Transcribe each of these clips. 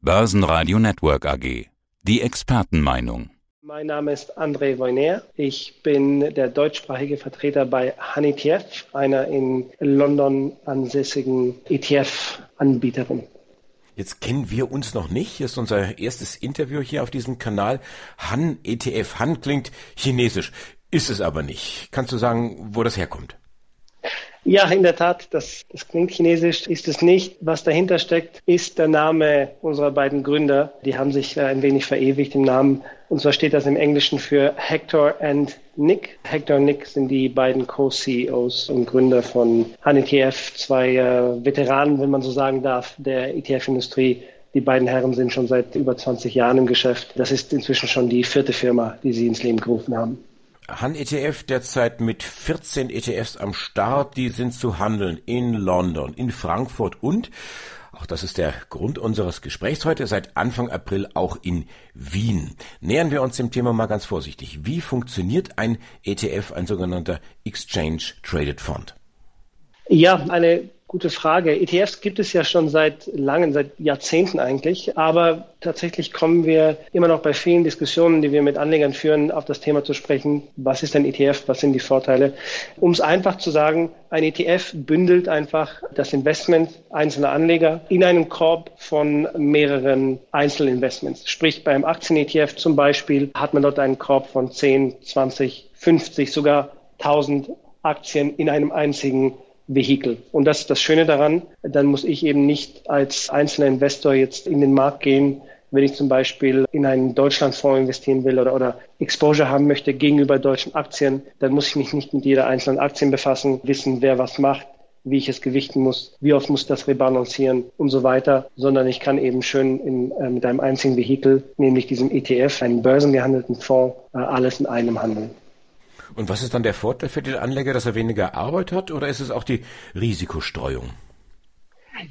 Börsenradio Network AG. Die Expertenmeinung. Mein Name ist André Voyner. Ich bin der deutschsprachige Vertreter bei HanETF, einer in London ansässigen ETF-Anbieterin. Jetzt kennen wir uns noch nicht. Hier ist unser erstes Interview hier auf diesem Kanal. Han ETF. Han klingt chinesisch, ist es aber nicht. Kannst du sagen, wo das herkommt? Ja, in der Tat, das, das klingt chinesisch, ist es nicht. Was dahinter steckt, ist der Name unserer beiden Gründer. Die haben sich äh, ein wenig verewigt im Namen. Und zwar steht das im Englischen für Hector and Nick. Hector und Nick sind die beiden Co-CEOs und Gründer von HanETF, zwei äh, Veteranen, wenn man so sagen darf, der ETF-Industrie. Die beiden Herren sind schon seit über 20 Jahren im Geschäft. Das ist inzwischen schon die vierte Firma, die sie ins Leben gerufen haben. Han ETF derzeit mit 14 ETFs am Start, die sind zu handeln in London, in Frankfurt und auch das ist der Grund unseres Gesprächs heute, seit Anfang April auch in Wien. Nähern wir uns dem Thema mal ganz vorsichtig. Wie funktioniert ein ETF, ein sogenannter Exchange Traded Fund? Ja, eine Gute Frage. ETFs gibt es ja schon seit langen, seit Jahrzehnten eigentlich. Aber tatsächlich kommen wir immer noch bei vielen Diskussionen, die wir mit Anlegern führen, auf das Thema zu sprechen. Was ist ein ETF? Was sind die Vorteile? Um es einfach zu sagen, ein ETF bündelt einfach das Investment einzelner Anleger in einem Korb von mehreren Einzelinvestments. Sprich, beim Aktien-ETF zum Beispiel hat man dort einen Korb von 10, 20, 50, sogar 1000 Aktien in einem einzigen Vehikel. Und das ist das Schöne daran. Dann muss ich eben nicht als einzelner Investor jetzt in den Markt gehen, wenn ich zum Beispiel in einen Deutschlandfonds investieren will oder, oder Exposure haben möchte gegenüber deutschen Aktien, dann muss ich mich nicht mit jeder einzelnen Aktie befassen, wissen, wer was macht, wie ich es gewichten muss, wie oft muss das rebalancieren und so weiter, sondern ich kann eben schön in, äh, mit einem einzigen Vehikel, nämlich diesem ETF, einem börsengehandelten Fonds, äh, alles in einem handeln. Und was ist dann der Vorteil für den Anleger, dass er weniger Arbeit hat oder ist es auch die Risikostreuung?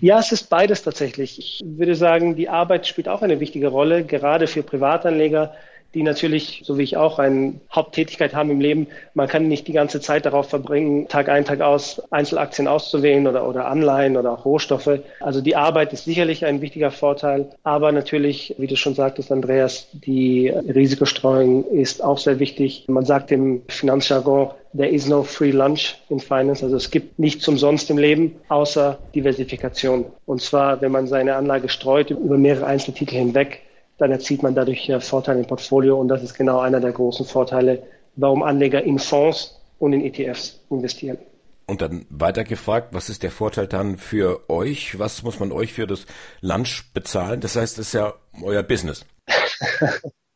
Ja, es ist beides tatsächlich. Ich würde sagen, die Arbeit spielt auch eine wichtige Rolle, gerade für Privatanleger die natürlich, so wie ich auch, eine Haupttätigkeit haben im Leben. Man kann nicht die ganze Zeit darauf verbringen, Tag ein, Tag aus Einzelaktien auszuwählen oder, oder Anleihen oder auch Rohstoffe. Also die Arbeit ist sicherlich ein wichtiger Vorteil. Aber natürlich, wie du schon sagtest, Andreas, die Risikostreuung ist auch sehr wichtig. Man sagt im Finanzjargon, there is no free lunch in finance. Also es gibt nichts umsonst im Leben, außer Diversifikation. Und zwar, wenn man seine Anlage streut über mehrere Einzeltitel hinweg, dann erzielt man dadurch Vorteile im Portfolio und das ist genau einer der großen Vorteile, warum Anleger in Fonds und in ETFs investieren. Und dann weiter gefragt, was ist der Vorteil dann für euch? Was muss man euch für das Lunch bezahlen? Das heißt, es ist ja euer Business.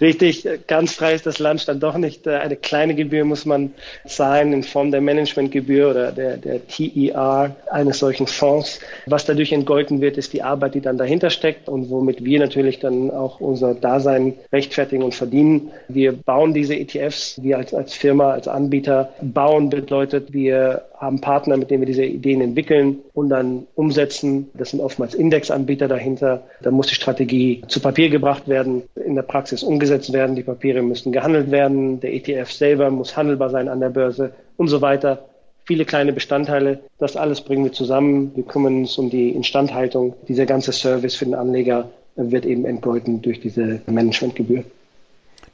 Richtig, ganz frei ist das Lunch dann doch nicht. Äh, eine kleine Gebühr muss man zahlen in Form der Managementgebühr oder der, der TER eines solchen Fonds. Was dadurch entgolten wird, ist die Arbeit, die dann dahinter steckt und womit wir natürlich dann auch unser Dasein rechtfertigen und verdienen. Wir bauen diese ETFs, wir als, als Firma, als Anbieter bauen bedeutet, wir haben Partner, mit denen wir diese Ideen entwickeln und dann umsetzen. Das sind oftmals Indexanbieter dahinter. Da muss die Strategie zu Papier gebracht werden, in der Praxis umgesetzt werden. Die Papiere müssen gehandelt werden. Der ETF selber muss handelbar sein an der Börse und so weiter. Viele kleine Bestandteile. Das alles bringen wir zusammen. Wir kümmern uns um die Instandhaltung. Dieser ganze Service für den Anleger wird eben entgolten durch diese Managementgebühr.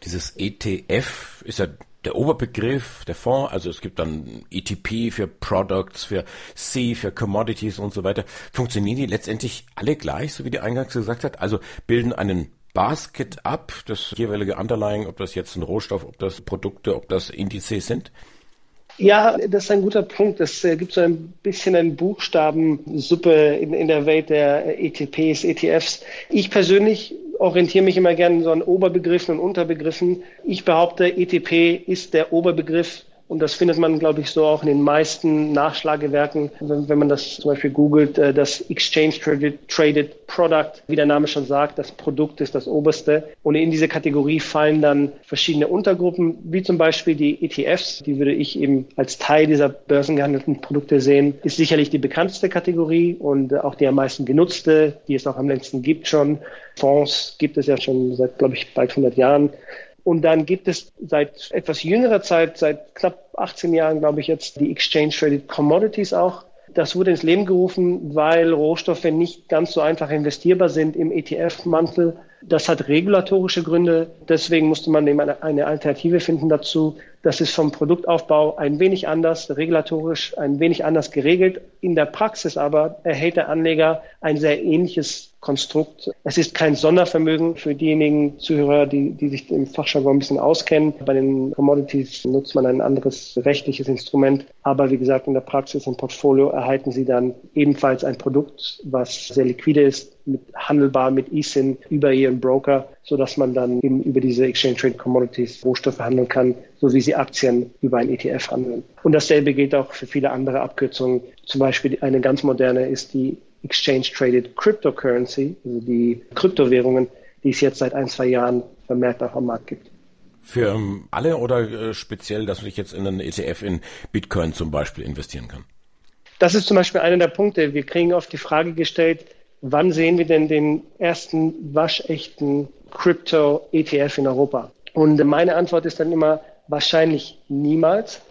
Dieses ETF ist ja der Oberbegriff, der Fonds, also es gibt dann ETP für Products, für C, für Commodities und so weiter. Funktionieren die letztendlich alle gleich, so wie die eingangs gesagt hat? Also bilden einen Basket ab, das jeweilige Underlying, ob das jetzt ein Rohstoff, ob das Produkte, ob das Indizes sind? Ja, das ist ein guter Punkt. Es äh, gibt so ein bisschen eine Buchstabensuppe in, in der Welt der ETPs, ETFs. Ich persönlich orientiere mich immer gerne so an Oberbegriffen und Unterbegriffen. Ich behaupte, ETP ist der Oberbegriff und das findet man, glaube ich, so auch in den meisten Nachschlagewerken. Wenn, wenn man das zum Beispiel googelt, äh, das Exchange Traded, Product, wie der Name schon sagt, das Produkt ist das oberste. Und in diese Kategorie fallen dann verschiedene Untergruppen, wie zum Beispiel die ETFs. Die würde ich eben als Teil dieser börsengehandelten Produkte sehen. Ist sicherlich die bekannteste Kategorie und auch die am meisten genutzte, die es auch am längsten gibt schon. Fonds gibt es ja schon seit, glaube ich, bald 100 Jahren. Und dann gibt es seit etwas jüngerer Zeit, seit knapp 18 Jahren, glaube ich jetzt, die Exchange Traded Commodities auch. Das wurde ins Leben gerufen, weil Rohstoffe nicht ganz so einfach investierbar sind im ETF-Mantel. Das hat regulatorische Gründe. Deswegen musste man eben eine, eine, Alternative finden dazu. Das ist vom Produktaufbau ein wenig anders, regulatorisch ein wenig anders geregelt. In der Praxis aber erhält der Anleger ein sehr ähnliches Konstrukt. Es ist kein Sondervermögen für diejenigen Zuhörer, die, die sich im Fachjargon ein bisschen auskennen. Bei den Commodities nutzt man ein anderes rechtliches Instrument. Aber wie gesagt, in der Praxis im Portfolio erhalten Sie dann ebenfalls ein Produkt, was sehr liquide ist, mit, handelbar mit eSIN über Ihren Broker, so dass man dann eben über diese Exchange Trade Commodities Rohstoffe handeln kann, so wie Sie Aktien über ein ETF handeln. Und dasselbe gilt auch für viele andere Abkürzungen. Zum Beispiel eine ganz moderne ist die Exchange Traded Cryptocurrency, also die Kryptowährungen, die es jetzt seit ein, zwei Jahren vermehrt auch am Markt gibt. Für ähm, alle oder äh, speziell, dass ich jetzt in einen ETF in Bitcoin zum Beispiel investieren kann? Das ist zum Beispiel einer der Punkte. Wir kriegen oft die Frage gestellt, wann sehen wir denn den ersten waschechten Crypto-ETF in Europa? Und meine Antwort ist dann immer wahrscheinlich niemals.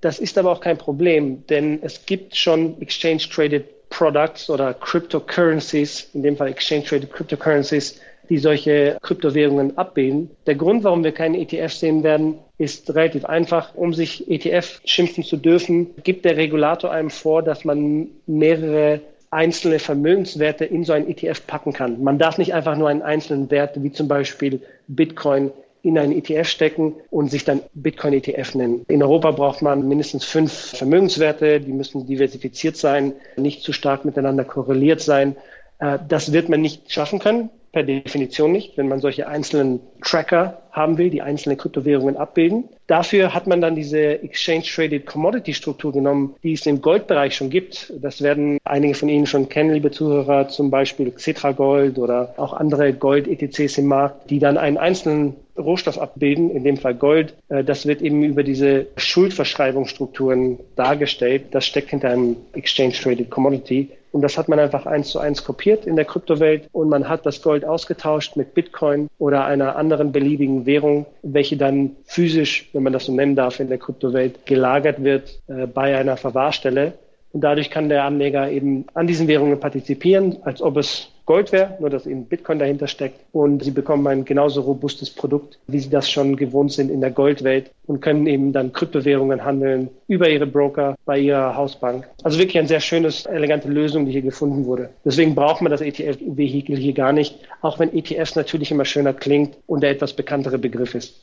Das ist aber auch kein Problem, denn es gibt schon Exchange-Traded Products oder Cryptocurrencies, in dem Fall Exchange Traded Cryptocurrencies, die solche Kryptowährungen abbilden. Der Grund, warum wir keine ETF sehen werden, ist relativ einfach. Um sich ETF schimpfen zu dürfen, gibt der Regulator einem vor, dass man mehrere einzelne Vermögenswerte in so ein ETF packen kann. Man darf nicht einfach nur einen einzelnen Wert, wie zum Beispiel Bitcoin, in einen ETF stecken und sich dann Bitcoin-ETF nennen. In Europa braucht man mindestens fünf Vermögenswerte, die müssen diversifiziert sein, nicht zu stark miteinander korreliert sein. Äh, das wird man nicht schaffen können per Definition nicht, wenn man solche einzelnen Tracker haben will, die einzelne Kryptowährungen abbilden. Dafür hat man dann diese Exchange Traded Commodity Struktur genommen, die es im Goldbereich schon gibt. Das werden einige von Ihnen schon kennen, liebe Zuhörer, zum Beispiel Xetra Gold oder auch andere Gold-ETCs im Markt, die dann einen einzelnen Rohstoff abbilden, in dem Fall Gold. Äh, das wird eben über diese Schuldverschreibungsstrukturen dargestellt. Das steckt hinter einem Exchange Traded Commodity. Und das hat man einfach eins zu eins kopiert in der Kryptowelt und man hat das Gold ausgetauscht mit Bitcoin oder einer anderen beliebigen Währung, welche dann physisch, wenn man das so nennen darf, in der Kryptowelt gelagert wird äh, bei einer Verwahrstelle. Und dadurch kann der Anleger eben an diesen Währungen partizipieren, als ob es Gold wäre, nur dass eben Bitcoin dahinter steckt. Und sie bekommen ein genauso robustes Produkt, wie sie das schon gewohnt sind in der Goldwelt und können eben dann Kryptowährungen handeln über ihre Broker bei ihrer Hausbank. Also wirklich ein sehr schönes, elegante Lösung, die hier gefunden wurde. Deswegen braucht man das ETF-Vehikel hier gar nicht, auch wenn ETFs natürlich immer schöner klingt und der etwas bekanntere Begriff ist.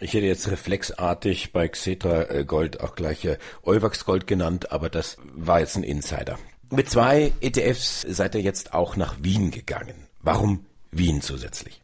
Ich hätte jetzt reflexartig bei Xetra äh, Gold auch gleich äh, Euwax Gold genannt, aber das war jetzt ein Insider. Mit zwei ETFs seid ihr jetzt auch nach Wien gegangen. Warum Wien zusätzlich?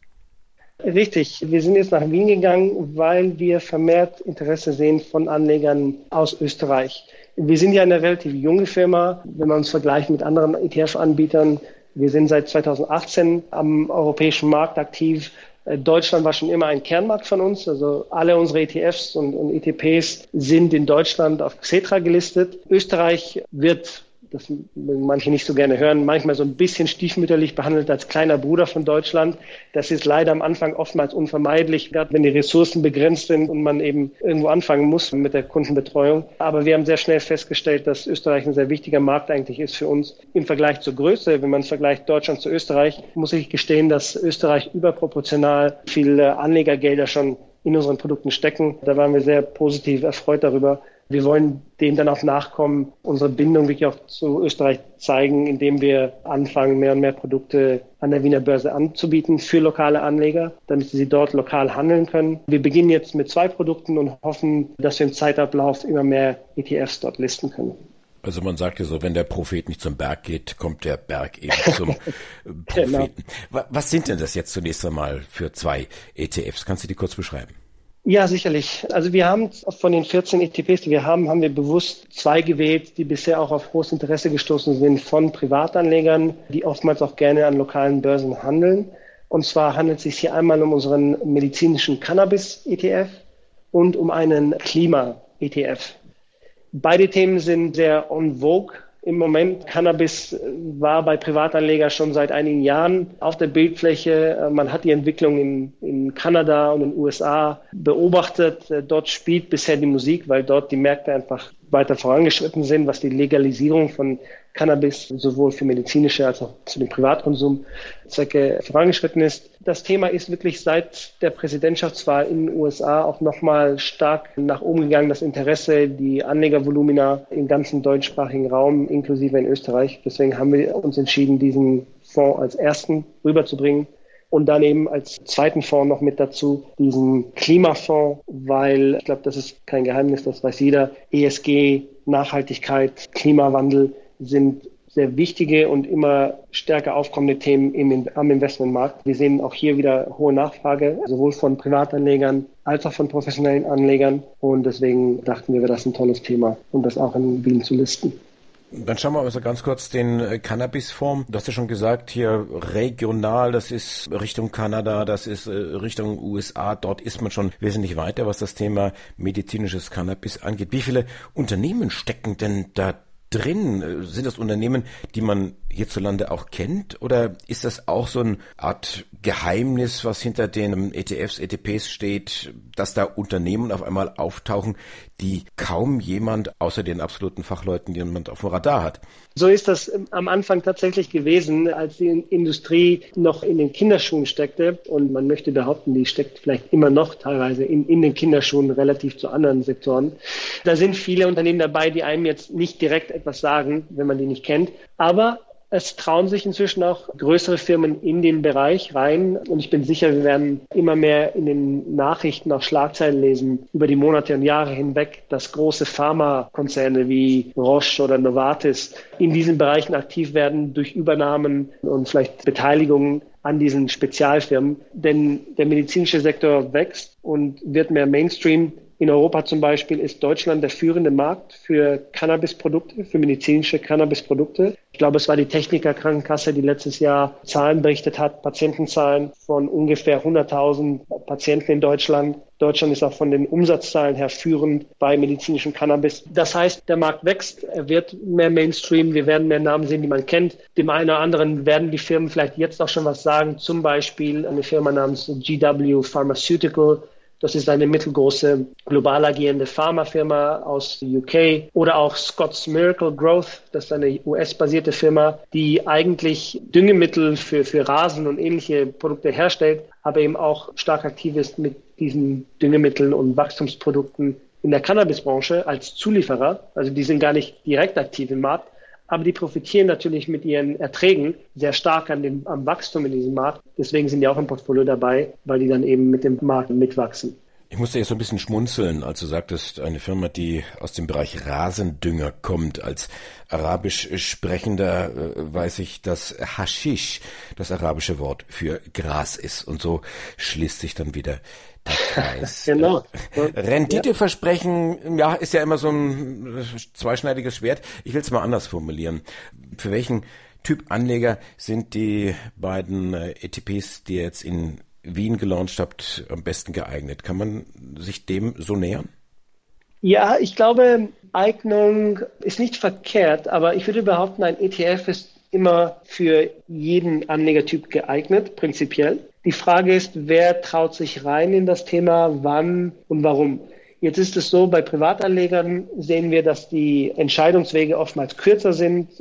Richtig, wir sind jetzt nach Wien gegangen, weil wir vermehrt Interesse sehen von Anlegern aus Österreich. Wir sind ja eine relativ junge Firma, wenn man uns vergleicht mit anderen ETF-Anbietern. Wir sind seit 2018 am europäischen Markt aktiv. Äh, Deutschland war schon immer ein Kernmarkt von uns. Also alle unsere ETFs und, und ETPs sind in Deutschland auf Xetra gelistet. Österreich wird das manche nicht so gerne hören, manchmal so ein bisschen stiefmütterlich behandelt als kleiner Bruder von Deutschland. Das ist leider am Anfang oftmals unvermeidlich, gerade wenn die Ressourcen begrenzt sind und man eben irgendwo anfangen muss mit der Kundenbetreuung. Aber wir haben sehr schnell festgestellt, dass Österreich ein sehr wichtiger Markt eigentlich ist für uns. Im Vergleich zur Größe, wenn man vergleicht Deutschland zu Österreich, muss ich gestehen, dass Österreich überproportional viele Anlegergelder schon in unseren Produkten stecken. Da waren wir sehr positiv erfreut darüber. Wir wollen dem dann auch nachkommen, unsere Bindung wirklich auch zu Österreich zeigen, indem wir anfangen, mehr und mehr Produkte an der Wiener Börse anzubieten für lokale Anleger, damit sie dort lokal handeln können. Wir beginnen jetzt mit zwei Produkten und hoffen, dass wir im Zeitablauf immer mehr ETFs dort listen können. Also man sagt ja so, wenn der Prophet nicht zum Berg geht, kommt der Berg eben zum genau. Propheten. Genau. Was sind denn das jetzt zunächst einmal für zwei ETFs? Kannst du die kurz beschreiben? Ja, sicherlich. Also wir haben von den 14 ETPs, die wir haben, haben wir bewusst zwei gewählt, die bisher auch auf großes Interesse gestoßen sind von Privatanlegern, die oftmals auch gerne an lokalen Börsen handeln. Und zwar handelt es sich hier einmal um unseren medizinischen Cannabis-ETF und um einen Klima-ETF. Beide Themen sind sehr on vogue im Moment. Cannabis war bei Privatanlegern schon seit einigen Jahren auf der Bildfläche. Man hat die Entwicklung in, in Kanada und in den USA beobachtet. Dort spielt bisher die Musik, weil dort die Märkte einfach weiter vorangeschritten sind, was die Legalisierung von Cannabis sowohl für medizinische als auch zu dem Privatkonsum Zwecke vorangeschritten ist. Das Thema ist wirklich seit der Präsidentschaftswahl in den USA auch nochmal stark nach oben gegangen. Das Interesse, die Anlegervolumina im ganzen deutschsprachigen Raum, inklusive in Österreich. Deswegen haben wir uns entschieden, diesen Fonds als ersten rüberzubringen und dann eben als zweiten Fonds noch mit dazu diesen Klimafonds, weil ich glaube, das ist kein Geheimnis, das weiß jeder. ESG, Nachhaltigkeit, Klimawandel sind sehr wichtige und immer stärker aufkommende Themen im, am Investmentmarkt. Wir sehen auch hier wieder hohe Nachfrage, sowohl von Privatanlegern als auch von professionellen Anlegern. Und deswegen dachten wir, wäre das ein tolles Thema, um das auch in Wien zu listen. Dann schauen wir also ganz kurz den Cannabisform. Du hast ja schon gesagt, hier regional, das ist Richtung Kanada, das ist äh, Richtung USA. Dort ist man schon wesentlich weiter, was das Thema medizinisches Cannabis angeht. Wie viele Unternehmen stecken denn da drin? Äh, sind das Unternehmen, die man hierzulande auch kennt? Oder ist das auch so eine Art Geheimnis, was hinter den ETFs, ETPs steht, dass da Unternehmen auf einmal auftauchen, die kaum jemand außer den absoluten Fachleuten, die man auf dem Radar hat? So ist das ähm, am Anfang tatsächlich gewesen, als die Industrie noch in den Kinderschuhen steckte. Und man möchte behaupten, die steckt vielleicht immer noch teilweise in, in den Kinderschuhen relativ zu anderen Sektoren. Da sind viele Unternehmen dabei, die einem jetzt nicht direkt etwas sagen, wenn man die nicht kennt. Aber es trauen sich inzwischen auch größere Firmen in den Bereich rein. Und ich bin sicher, wir werden immer mehr in den Nachrichten auch Schlagzeilen lesen über die Monate und Jahre hinweg, dass große Pharmakonzerne wie Roche oder Novartis in diesen Bereichen aktiv werden durch Übernahmen und vielleicht Beteiligungen an diesen Spezialfirmen. Denn der medizinische Sektor wächst und wird mehr Mainstream. In Europa zum Beispiel ist Deutschland der führende Markt für Cannabisprodukte, für medizinische Cannabisprodukte. Ich glaube, es war die Techniker Krankenkasse, die letztes Jahr Zahlen berichtet hat, Patientenzahlen von ungefähr 100.000 Patienten in Deutschland. Deutschland ist auch von den Umsatzzahlen her führend bei medizinischem Cannabis. Das heißt, der Markt wächst, er wird mehr Mainstream, wir werden mehr Namen sehen, die man kennt. Dem einen oder anderen werden die Firmen vielleicht jetzt auch schon was sagen, zum Beispiel eine Firma namens GW Pharmaceutical, das ist eine mittelgroße global agierende Pharmafirma aus UK oder auch Scott's Miracle Growth. Das ist eine US-basierte Firma, die eigentlich Düngemittel für, für Rasen und ähnliche Produkte herstellt, aber eben auch stark aktiv ist mit diesen Düngemitteln und Wachstumsprodukten in der Cannabisbranche als Zulieferer. Also die sind gar nicht direkt aktiv im Markt, aber die profitieren natürlich mit ihren Erträgen sehr stark an dem, am Wachstum in diesem Markt. Deswegen sind die auch im Portfolio dabei, weil die dann eben mit dem Markt mitwachsen. Ich musste jetzt so ein bisschen schmunzeln, als du sagtest, eine Firma, die aus dem Bereich Rasendünger kommt. Als arabisch Sprechender äh, weiß ich, dass Haschisch das arabische Wort für Gras ist. Und so schließt sich dann wieder der Kreis. genau. Renditeversprechen, ja, ist ja immer so ein zweischneidiges Schwert. Ich will es mal anders formulieren. Für welchen Typ Anleger sind die beiden äh, ETPs, die jetzt in Wien gelauncht habt, am besten geeignet? Kann man sich dem so nähern? Ja, ich glaube, Eignung ist nicht verkehrt, aber ich würde behaupten, ein ETF ist immer für jeden Anlegertyp geeignet, prinzipiell. Die Frage ist, wer traut sich rein in das Thema, wann und warum. Jetzt ist es so, bei Privatanlegern sehen wir, dass die Entscheidungswege oftmals kürzer sind.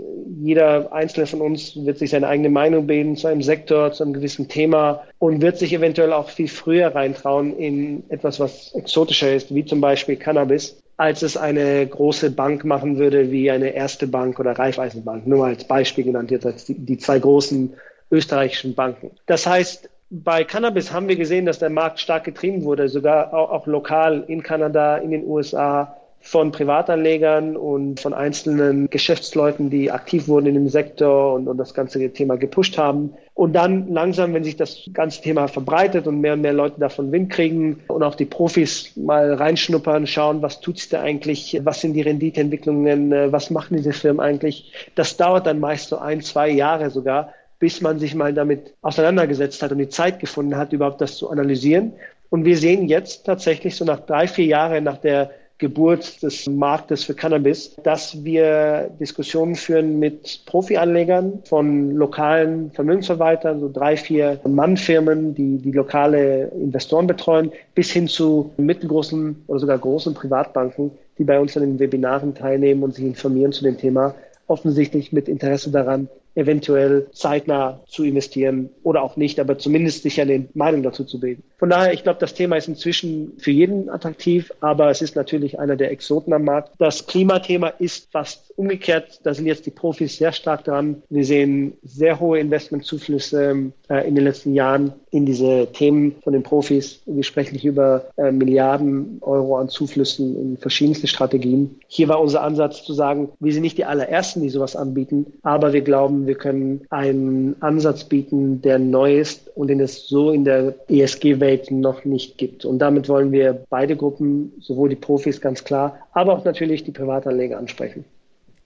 Jeder Einzelne von uns wird sich seine eigene Meinung bilden zu einem Sektor, zu einem gewissen Thema und wird sich eventuell auch viel früher reintrauen in etwas, was exotischer ist, wie zum Beispiel Cannabis, als es eine große Bank machen würde, wie eine erste Bank oder Raiffeisenbank. Nur als Beispiel genannt jetzt als die, die zwei großen österreichischen Banken. Das heißt, bei Cannabis haben wir gesehen, dass der Markt stark getrieben wurde, sogar auch, auch, lokal in Kanada, in den USA von Privatanlegern und von einzelnen Geschäftsleuten, die aktiv wurden in dem Sektor und, und das ganze Thema gepusht haben. Und dann langsam, wenn sich das ganze Thema verbreitet und mehr und mehr Leute davon Wind kriegen und auch die Profis mal reinschnuppern, schauen, was tut sich da eigentlich, was sind die Renditeentwicklungen, was machen diese Firmen eigentlich, das dauert dann meist so ein, zwei Jahre sogar, bis man sich mal damit auseinandergesetzt hat und die Zeit gefunden hat, überhaupt das zu analysieren. Und wir sehen jetzt tatsächlich so nach drei, vier Jahren nach der Geburt des Marktes für Cannabis, dass wir Diskussionen führen mit Profi-Anlegern von lokalen Vermögensverwaltern, so drei, vier Mannfirmen, die die lokale Investoren betreuen, bis hin zu mittelgroßen oder sogar großen Privatbanken, die bei uns an den Webinaren teilnehmen und sich informieren zu dem Thema, offensichtlich mit Interesse daran, eventuell zeitnah zu investieren oder auch nicht, aber zumindest sich eine Meinung dazu zu bilden. Von daher, ich glaube, das Thema ist inzwischen für jeden attraktiv, aber es ist natürlich einer der Exoten am Markt. Das Klimathema ist fast umgekehrt. Da sind jetzt die Profis sehr stark dran. Wir sehen sehr hohe Investmentzuflüsse äh, in den letzten Jahren in diese Themen von den Profis. Wir sprechen nicht über äh, Milliarden Euro an Zuflüssen in verschiedenste Strategien. Hier war unser Ansatz zu sagen, wir sind nicht die allerersten, die sowas anbieten, aber wir glauben, wir können einen Ansatz bieten, der neu ist und den es so in der ESG-Welt noch nicht gibt. Und damit wollen wir beide Gruppen, sowohl die Profis ganz klar, aber auch natürlich die Privatanleger ansprechen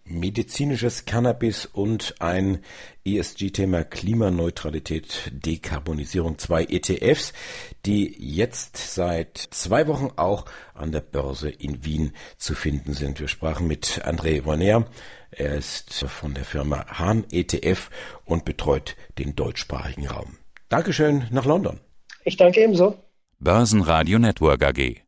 medizinisches Cannabis und ein ESG-Thema Klimaneutralität, Dekarbonisierung, zwei ETFs, die jetzt seit zwei Wochen auch an der Börse in Wien zu finden sind. Wir sprachen mit André Vonner. Er ist von der Firma Hahn ETF und betreut den deutschsprachigen Raum. Dankeschön nach London. Ich danke ebenso. Börsenradio Network AG.